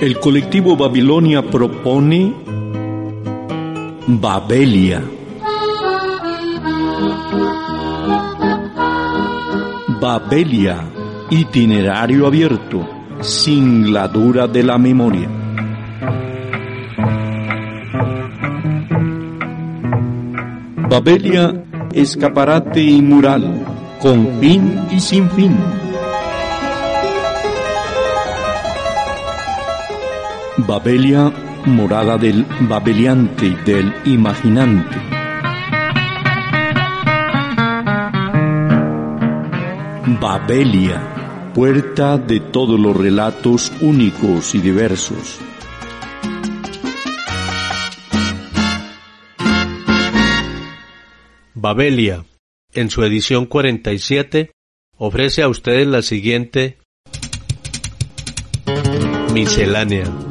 El colectivo Babilonia propone Babelia. Babelia, itinerario abierto, sin la dura de la memoria. Babelia, escaparate y mural, con fin y sin fin. Babelia, morada del babeliante y del imaginante. Babelia, puerta de todos los relatos únicos y diversos. Babelia, en su edición 47, ofrece a ustedes la siguiente miscelánea.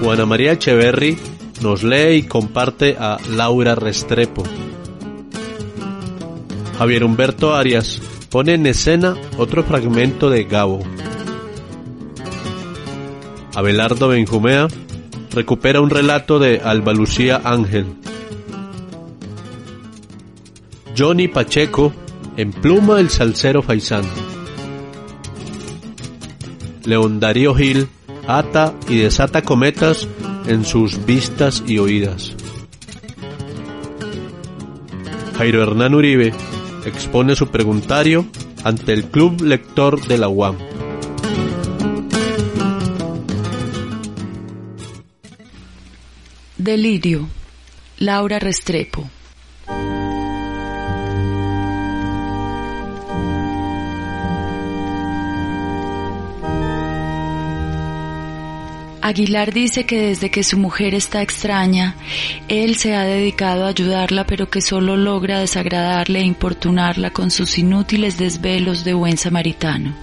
Juana María Echeverry nos lee y comparte a Laura Restrepo. Javier Humberto Arias pone en escena otro fragmento de Gabo. Abelardo Benjumea recupera un relato de Alba Lucía Ángel. Johnny Pacheco empluma el salsero faisán. León Darío Gil ata y desata cometas en sus vistas y oídas. Jairo Hernán Uribe expone su preguntario ante el Club Lector de la UAM. Delirio. Laura Restrepo. Aguilar dice que desde que su mujer está extraña, él se ha dedicado a ayudarla, pero que solo logra desagradarle e importunarla con sus inútiles desvelos de buen samaritano.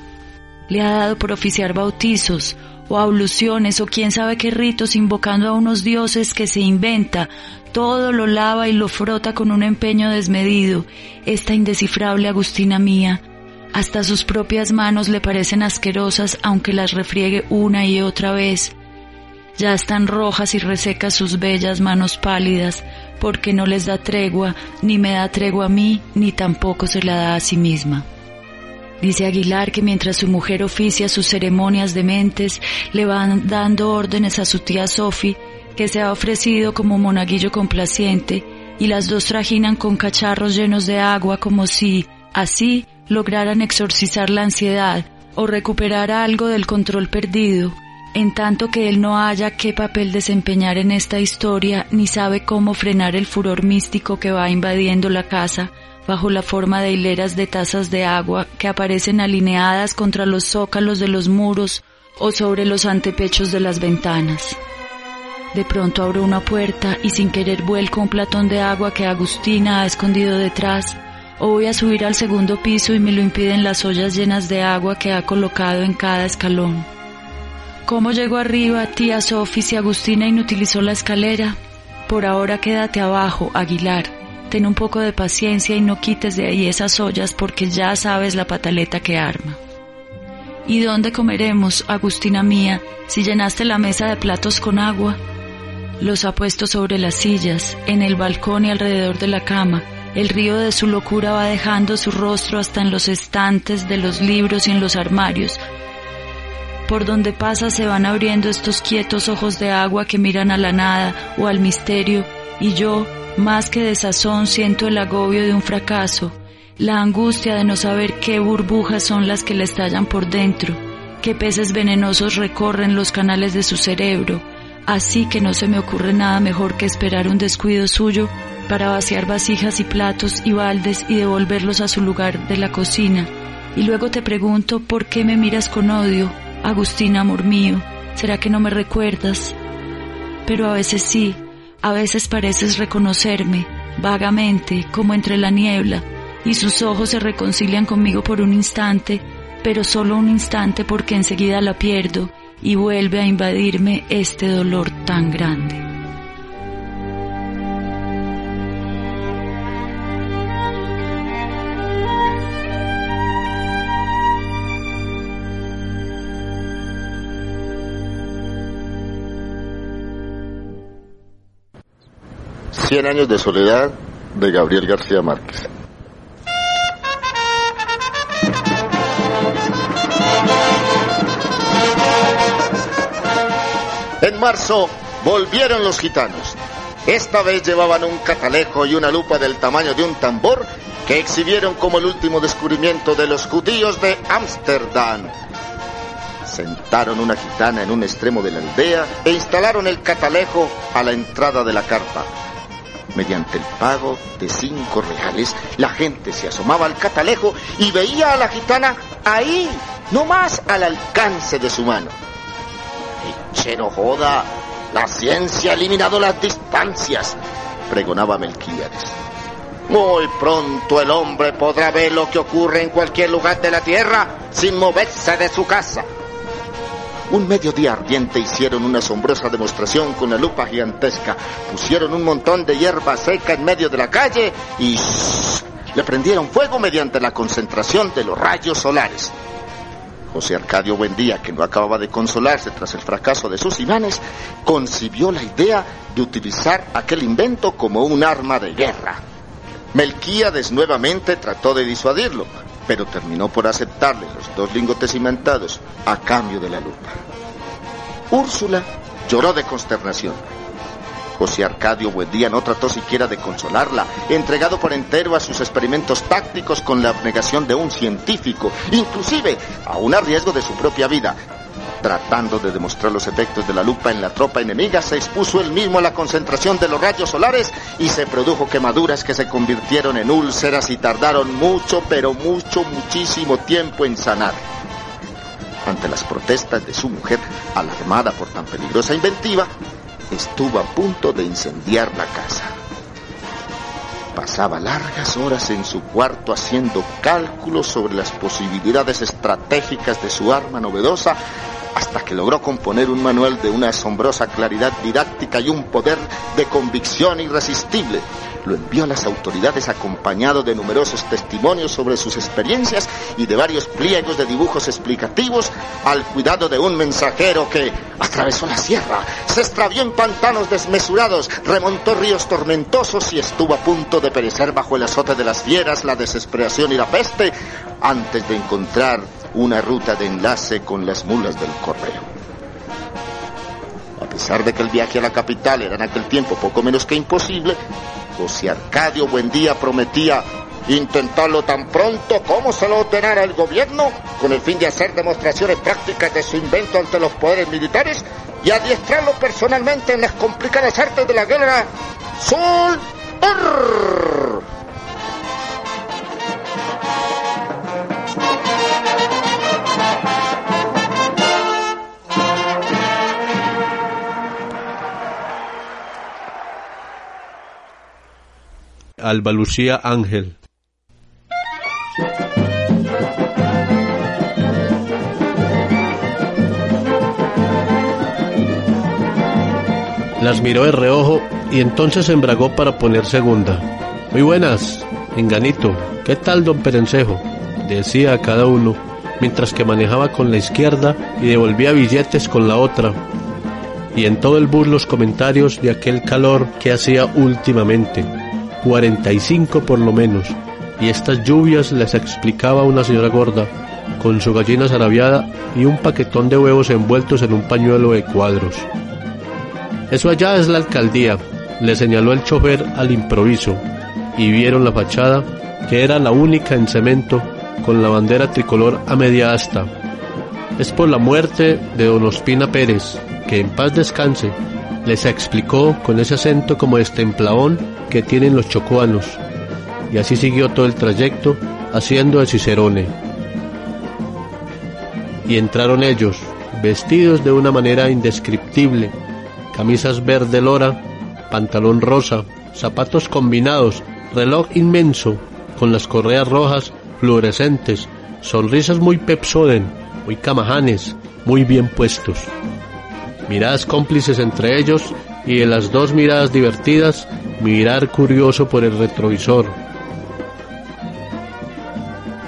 Le ha dado por oficiar bautizos o abluciones o quién sabe qué ritos invocando a unos dioses que se inventa, todo lo lava y lo frota con un empeño desmedido, esta indescifrable Agustina mía, hasta sus propias manos le parecen asquerosas aunque las refriegue una y otra vez, ya están rojas y resecas sus bellas manos pálidas, porque no les da tregua, ni me da tregua a mí, ni tampoco se la da a sí misma. Dice Aguilar que mientras su mujer oficia sus ceremonias dementes, le van dando órdenes a su tía Sophie, que se ha ofrecido como monaguillo complaciente, y las dos trajinan con cacharros llenos de agua como si, así, lograran exorcizar la ansiedad o recuperar algo del control perdido, en tanto que él no haya qué papel desempeñar en esta historia ni sabe cómo frenar el furor místico que va invadiendo la casa bajo la forma de hileras de tazas de agua que aparecen alineadas contra los zócalos de los muros o sobre los antepechos de las ventanas. De pronto abro una puerta y sin querer vuelco un platón de agua que Agustina ha escondido detrás, o voy a subir al segundo piso y me lo impiden las ollas llenas de agua que ha colocado en cada escalón. ¿Cómo llegó arriba, tía Sofi, si Agustina inutilizó la escalera? Por ahora quédate abajo, Aguilar. Ten un poco de paciencia y no quites de ahí esas ollas porque ya sabes la pataleta que arma. ¿Y dónde comeremos, Agustina mía, si llenaste la mesa de platos con agua? Los ha puesto sobre las sillas, en el balcón y alrededor de la cama. El río de su locura va dejando su rostro hasta en los estantes de los libros y en los armarios, por donde pasa se van abriendo estos quietos ojos de agua que miran a la nada o al misterio, y yo, más que de sazón, siento el agobio de un fracaso, la angustia de no saber qué burbujas son las que le estallan por dentro, qué peces venenosos recorren los canales de su cerebro, así que no se me ocurre nada mejor que esperar un descuido suyo para vaciar vasijas y platos y baldes y devolverlos a su lugar de la cocina. Y luego te pregunto por qué me miras con odio, Agustina, amor mío. ¿Será que no me recuerdas? Pero a veces sí, a veces pareces reconocerme, vagamente, como entre la niebla, y sus ojos se reconcilian conmigo por un instante, pero solo un instante porque enseguida la pierdo y vuelve a invadirme este dolor tan grande. Cien años de soledad de Gabriel García Márquez. En marzo volvieron los gitanos. Esta vez llevaban un catalejo y una lupa del tamaño de un tambor que exhibieron como el último descubrimiento de los judíos de Ámsterdam. Sentaron una gitana en un extremo de la aldea e instalaron el catalejo a la entrada de la carpa. Mediante el pago de cinco reales, la gente se asomaba al catalejo y veía a la gitana ahí, no más al alcance de su mano. Chero joda, la ciencia ha eliminado las distancias, pregonaba Melquíades. Muy pronto el hombre podrá ver lo que ocurre en cualquier lugar de la tierra sin moverse de su casa. Un mediodía ardiente hicieron una asombrosa demostración con la lupa gigantesca. Pusieron un montón de hierba seca en medio de la calle y le prendieron fuego mediante la concentración de los rayos solares. José Arcadio Buendía, que no acababa de consolarse tras el fracaso de sus imanes, concibió la idea de utilizar aquel invento como un arma de guerra. Melquíades nuevamente trató de disuadirlo, pero terminó por aceptarle los dos lingotes cimentados a cambio de la lupa. Úrsula lloró de consternación. José Arcadio Buendía no trató siquiera de consolarla, entregado por entero a sus experimentos tácticos con la abnegación de un científico, inclusive aún a riesgo de su propia vida. Tratando de demostrar los efectos de la lupa en la tropa enemiga, se expuso él mismo a la concentración de los rayos solares y se produjo quemaduras que se convirtieron en úlceras y tardaron mucho, pero mucho, muchísimo tiempo en sanar. Ante las protestas de su mujer, alarmada por tan peligrosa inventiva, estuvo a punto de incendiar la casa. Pasaba largas horas en su cuarto haciendo cálculos sobre las posibilidades estratégicas de su arma novedosa hasta que logró componer un manual de una asombrosa claridad didáctica y un poder de convicción irresistible. Lo envió a las autoridades acompañado de numerosos testimonios sobre sus experiencias y de varios pliegos de dibujos explicativos al cuidado de un mensajero que atravesó la sierra, se extravió en pantanos desmesurados, remontó ríos tormentosos y estuvo a punto de perecer bajo el azote de las fieras, la desesperación y la peste antes de encontrar una ruta de enlace con las mulas del correo. A pesar de que el viaje a la capital era en aquel tiempo poco menos que imposible, José Arcadio Buendía prometía intentarlo tan pronto como se lo ordenara el gobierno, con el fin de hacer demostraciones prácticas de su invento ante los poderes militares y adiestrarlo personalmente en las complicadas artes de la guerra. ¡Sol! Alba Lucía Ángel. Las miró de reojo y entonces embragó para poner segunda. Muy buenas, Enganito. ¿Qué tal, don Perencejo? Decía a cada uno, mientras que manejaba con la izquierda y devolvía billetes con la otra. Y en todo el bus los comentarios de aquel calor que hacía últimamente. 45 por lo menos. Y estas lluvias les explicaba una señora gorda, con su gallina zarabiada y un paquetón de huevos envueltos en un pañuelo de cuadros. Eso allá es la alcaldía, le señaló el chofer al improviso, y vieron la fachada, que era la única en cemento, con la bandera tricolor a media asta. Es por la muerte de don Ospina Pérez, que en paz descanse, les explicó con ese acento como destempladón que tienen los chocuanos. Y así siguió todo el trayecto, haciendo de Cicerone. Y entraron ellos, vestidos de una manera indescriptible, camisas verde lora, pantalón rosa, zapatos combinados, reloj inmenso, con las correas rojas fluorescentes, sonrisas muy pepsoden, muy camajanes, muy bien puestos. Miradas cómplices entre ellos y de las dos miradas divertidas, mirar curioso por el retrovisor.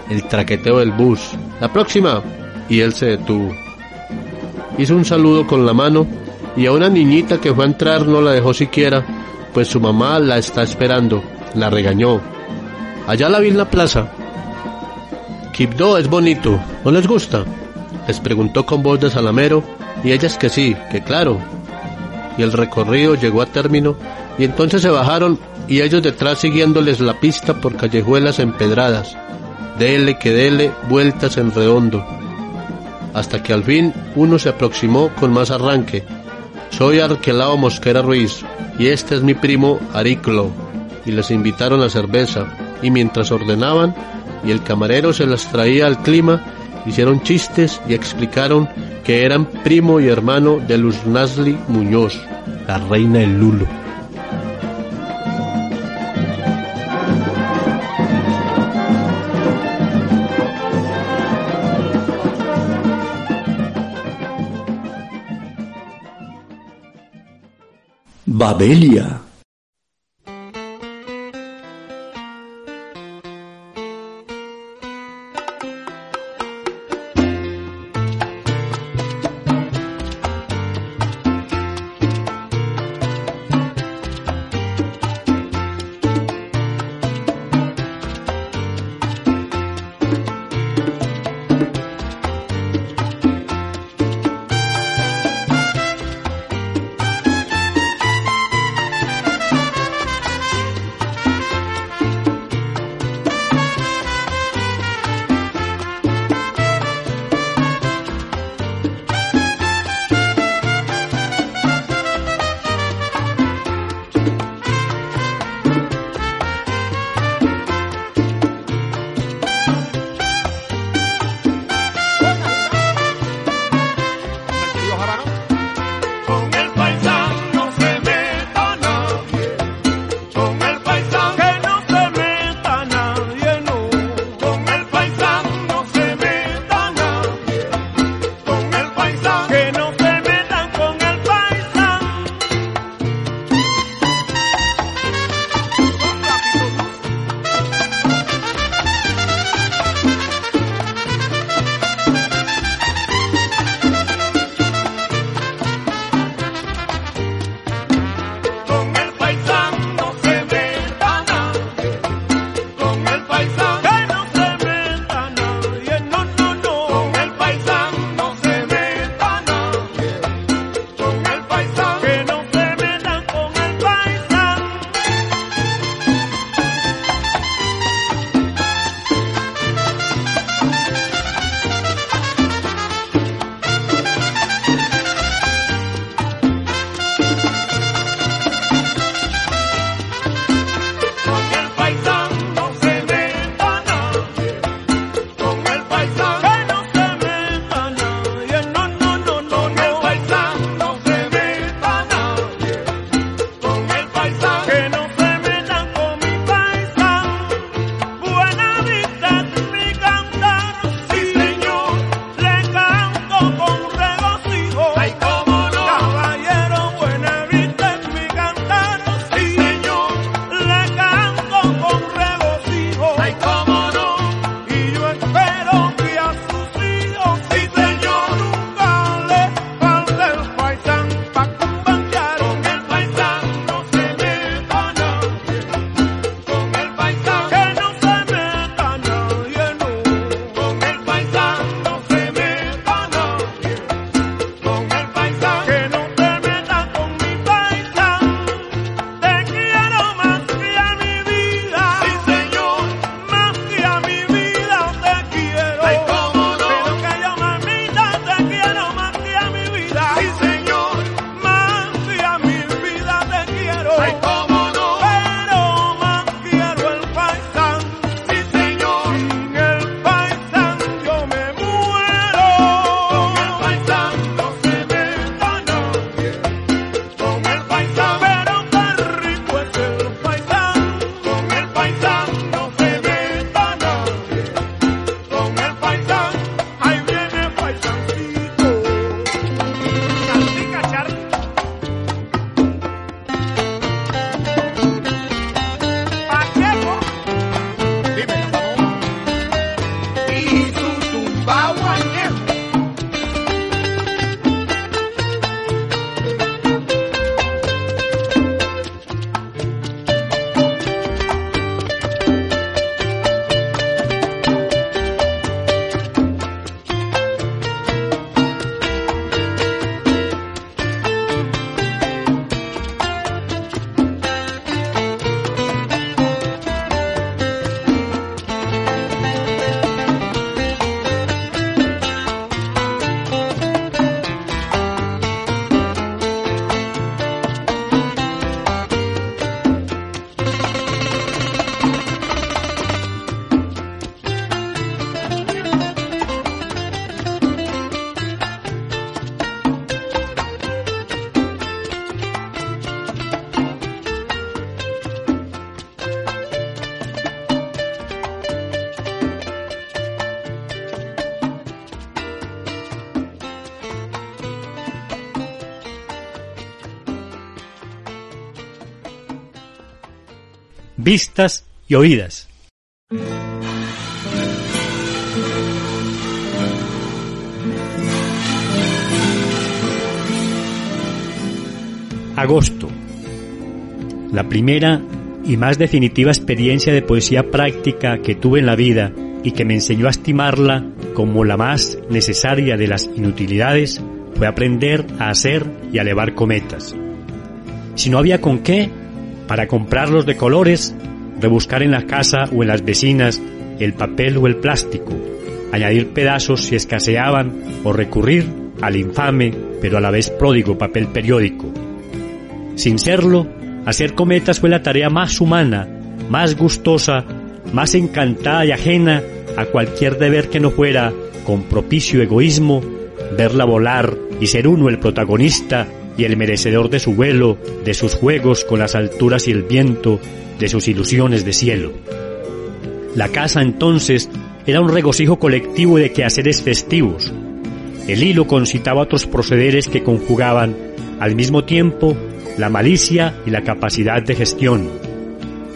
El traqueteo del bus. La próxima. Y él se detuvo. Hizo un saludo con la mano y a una niñita que fue a entrar no la dejó siquiera, pues su mamá la está esperando. La regañó. Allá la vi en la plaza. Quibdó es bonito, ¿no les gusta? Les preguntó con voz de salamero y ellas que sí, que claro. Y el recorrido llegó a término y entonces se bajaron y ellos detrás siguiéndoles la pista por callejuelas empedradas. Dele que dele vueltas en redondo. Hasta que al fin uno se aproximó con más arranque. Soy Arquelao Mosquera Ruiz y este es mi primo Ariclo. Y les invitaron a cerveza y mientras ordenaban y el camarero se las traía al clima, hicieron chistes y explicaron que eran primo y hermano de Luz Nasli Muñoz, la reina del Lulo. Babelia. Vistas y oídas. Agosto. La primera y más definitiva experiencia de poesía práctica que tuve en la vida y que me enseñó a estimarla como la más necesaria de las inutilidades fue aprender a hacer y a elevar cometas. Si no había con qué, para comprarlos de colores, rebuscar en la casa o en las vecinas el papel o el plástico, añadir pedazos si escaseaban o recurrir al infame pero a la vez pródigo papel periódico. Sin serlo, hacer cometas fue la tarea más humana, más gustosa, más encantada y ajena a cualquier deber que no fuera, con propicio egoísmo, verla volar y ser uno el protagonista y el merecedor de su vuelo, de sus juegos con las alturas y el viento, de sus ilusiones de cielo. La casa entonces era un regocijo colectivo de quehaceres festivos. El hilo concitaba otros procederes que conjugaban al mismo tiempo la malicia y la capacidad de gestión.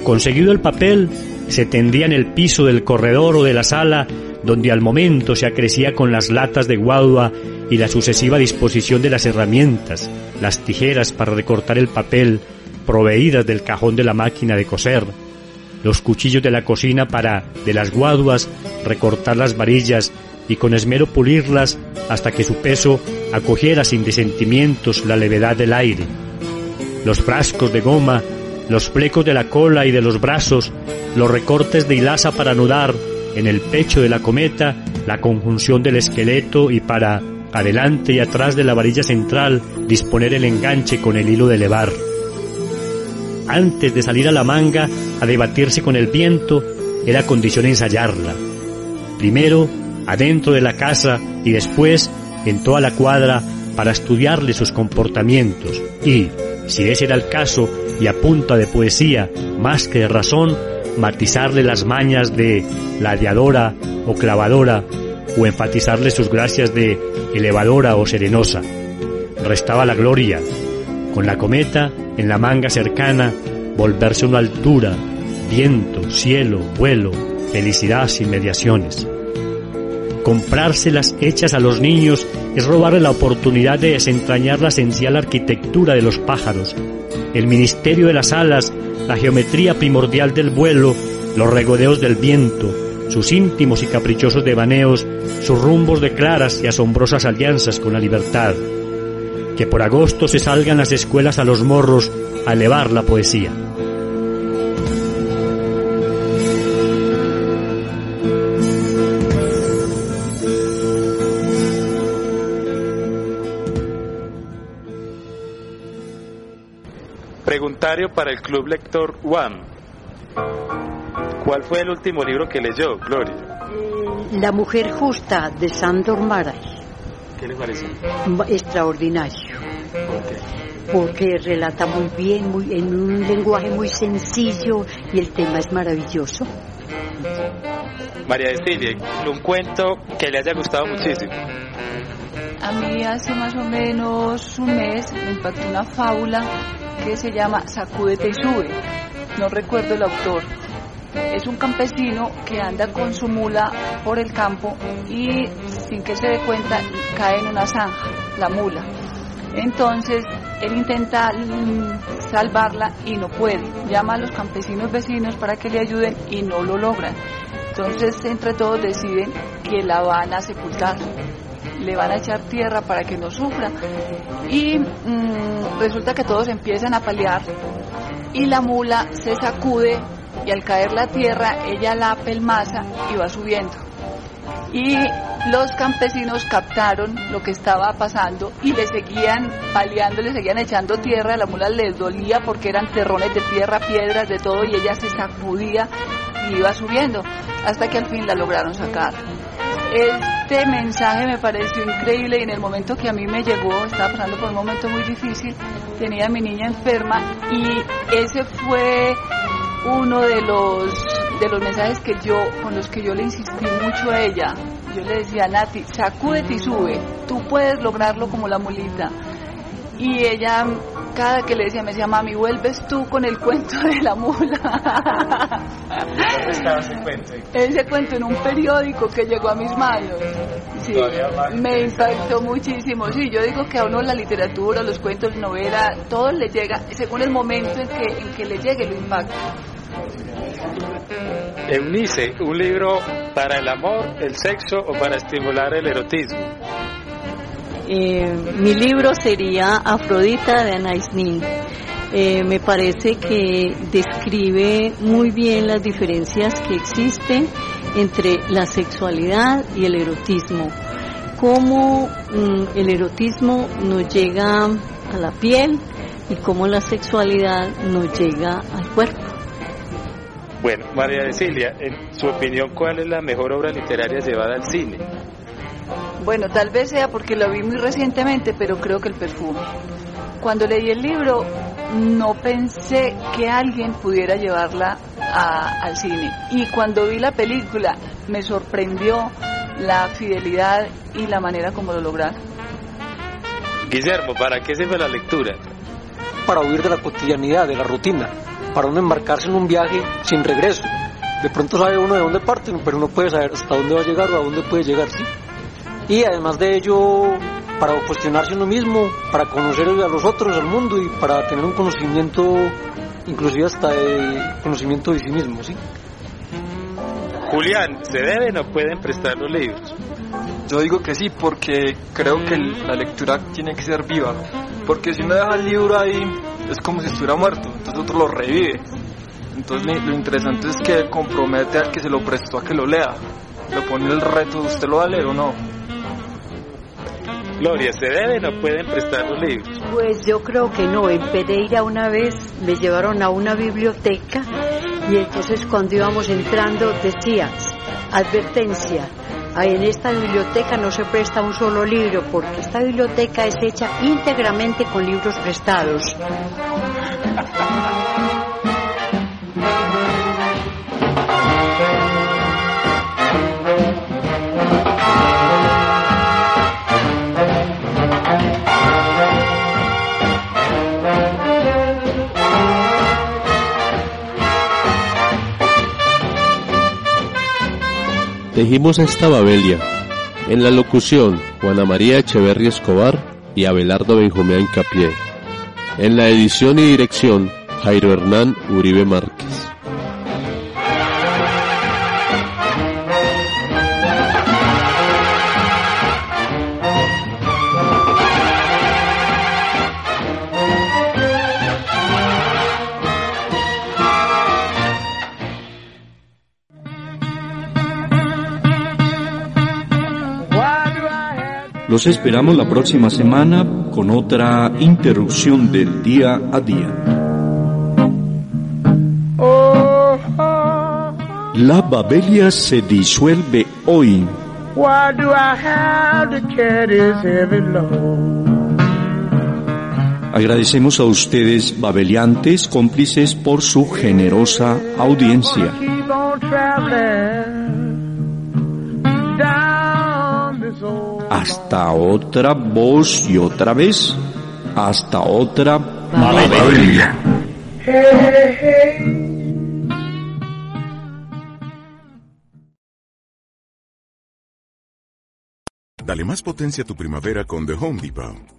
Conseguido el papel, se tendía en el piso del corredor o de la sala, donde al momento se acrecía con las latas de guadua y la sucesiva disposición de las herramientas, las tijeras para recortar el papel, proveídas del cajón de la máquina de coser, los cuchillos de la cocina para, de las guaduas, recortar las varillas y con esmero pulirlas hasta que su peso acogiera sin disentimientos la levedad del aire. Los frascos de goma, los flecos de la cola y de los brazos, los recortes de hilaza para anudar en el pecho de la cometa la conjunción del esqueleto y para, adelante y atrás de la varilla central, disponer el enganche con el hilo de levar. Antes de salir a la manga a debatirse con el viento, era condición ensayarla. Primero, adentro de la casa y después en toda la cuadra para estudiarle sus comportamientos y, si ese era el caso, y a punta de poesía más que de razón, matizarle las mañas de ladeadora o clavadora o enfatizarle sus gracias de elevadora o serenosa. Restaba la gloria, con la cometa en la manga cercana, volverse una altura, viento, cielo, vuelo, felicidad sin mediaciones. Comprárselas hechas a los niños es robarle la oportunidad de desentrañar la esencial arquitectura de los pájaros, el ministerio de las alas, la geometría primordial del vuelo, los regodeos del viento, sus íntimos y caprichosos devaneos, sus rumbos de claras y asombrosas alianzas con la libertad. Que por agosto se salgan las escuelas a los morros a elevar la poesía. Para el Club Lector UAM. ¿Cuál fue el último libro que leyó, Gloria? Eh, La mujer justa de Sandor Maray. ¿Qué le pareció? Extraordinario. ¿Por qué? Porque relata muy bien, muy, en un lenguaje muy sencillo y el tema es maravilloso. María Cecilia, un cuento que le haya gustado muchísimo. A mí hace más o menos un mes me impactó una fábula que se llama Sacúdete y sube. No recuerdo el autor. Es un campesino que anda con su mula por el campo y sin que se dé cuenta cae en una zanja, la mula. Entonces él intenta mm, salvarla y no puede. Llama a los campesinos vecinos para que le ayuden y no lo logran. Entonces entre todos deciden que la van a sepultar le van a echar tierra para que no sufra. Y mm, resulta que todos empiezan a paliar y la mula se sacude y al caer la tierra ella la apelmaza y va subiendo. Y los campesinos captaron lo que estaba pasando y le seguían paliando, le seguían echando tierra, a la mula les dolía porque eran terrones de tierra, piedras, de todo y ella se sacudía y iba subiendo hasta que al fin la lograron sacar. Este mensaje me pareció increíble y en el momento que a mí me llegó, estaba pasando por un momento muy difícil, tenía a mi niña enferma y ese fue uno de los de los mensajes que yo con los que yo le insistí mucho a ella. Yo le decía, Nati, sacúdete y sube, tú puedes lograrlo como la mulita. Y ella cada que le decía, me decía, mami, vuelves tú con el cuento de la mula. ¿Dónde estaba ese cuento? Ese cuento en un periódico que llegó a mis manos. Sí, me impactó muchísimo. Sí, yo digo que a uno la literatura, los cuentos, novela, todo le llega, según el momento en que, en que le llegue, lo impacta. Eunice, un libro para el amor, el sexo o para estimular el erotismo. Eh, mi libro sería Afrodita de Anais Nin. Eh, me parece que describe muy bien las diferencias que existen entre la sexualidad y el erotismo. Cómo mm, el erotismo nos llega a la piel y cómo la sexualidad nos llega al cuerpo. Bueno, María Cecilia, en su opinión, ¿cuál es la mejor obra literaria llevada al cine? Bueno, tal vez sea porque lo vi muy recientemente, pero creo que el perfume. Cuando leí el libro, no pensé que alguien pudiera llevarla a- al cine. Y cuando vi la película, me sorprendió la fidelidad y la manera como lo lograron. Guillermo, ¿para qué sirve la lectura? para huir de la cotidianidad, de la rutina, para uno embarcarse en un viaje sin regreso. De pronto sabe uno de dónde parte, pero no puede saber hasta dónde va a llegar o a dónde puede llegar, ¿sí? Y además de ello, para cuestionarse uno mismo, para conocer a los otros, al mundo y para tener un conocimiento, inclusive hasta de conocimiento de sí mismo, ¿sí? Julián, ¿se deben o pueden prestar los libros? Yo digo que sí, porque creo que el- la lectura tiene que ser viva. Porque si uno deja el libro ahí, es como si estuviera muerto, entonces otro lo revive. Entonces lo lo interesante es que compromete al que se lo prestó a que lo lea. Le pone el reto, ¿usted lo va a leer o no? Gloria, ¿se deben o pueden prestar los libros? Pues yo creo que no. En Pereira una vez me llevaron a una biblioteca y entonces cuando íbamos entrando decía, advertencia, en esta biblioteca no se presta un solo libro porque esta biblioteca es hecha íntegramente con libros prestados. Tejimos esta Babelia. En la locución, Juana María Echeverri Escobar y Abelardo Benjumea Incapié. En la edición y dirección, Jairo Hernán Uribe Márquez. Los esperamos la próxima semana con otra interrupción del día a día. La Babelia se disuelve hoy. Why do I have to carry this heavy load? Agradecemos a ustedes, babeliantes, cómplices, por su generosa audiencia. Hasta otra voz y otra vez. Hasta otra hey. Dale más potencia a tu primavera con The Home Depot.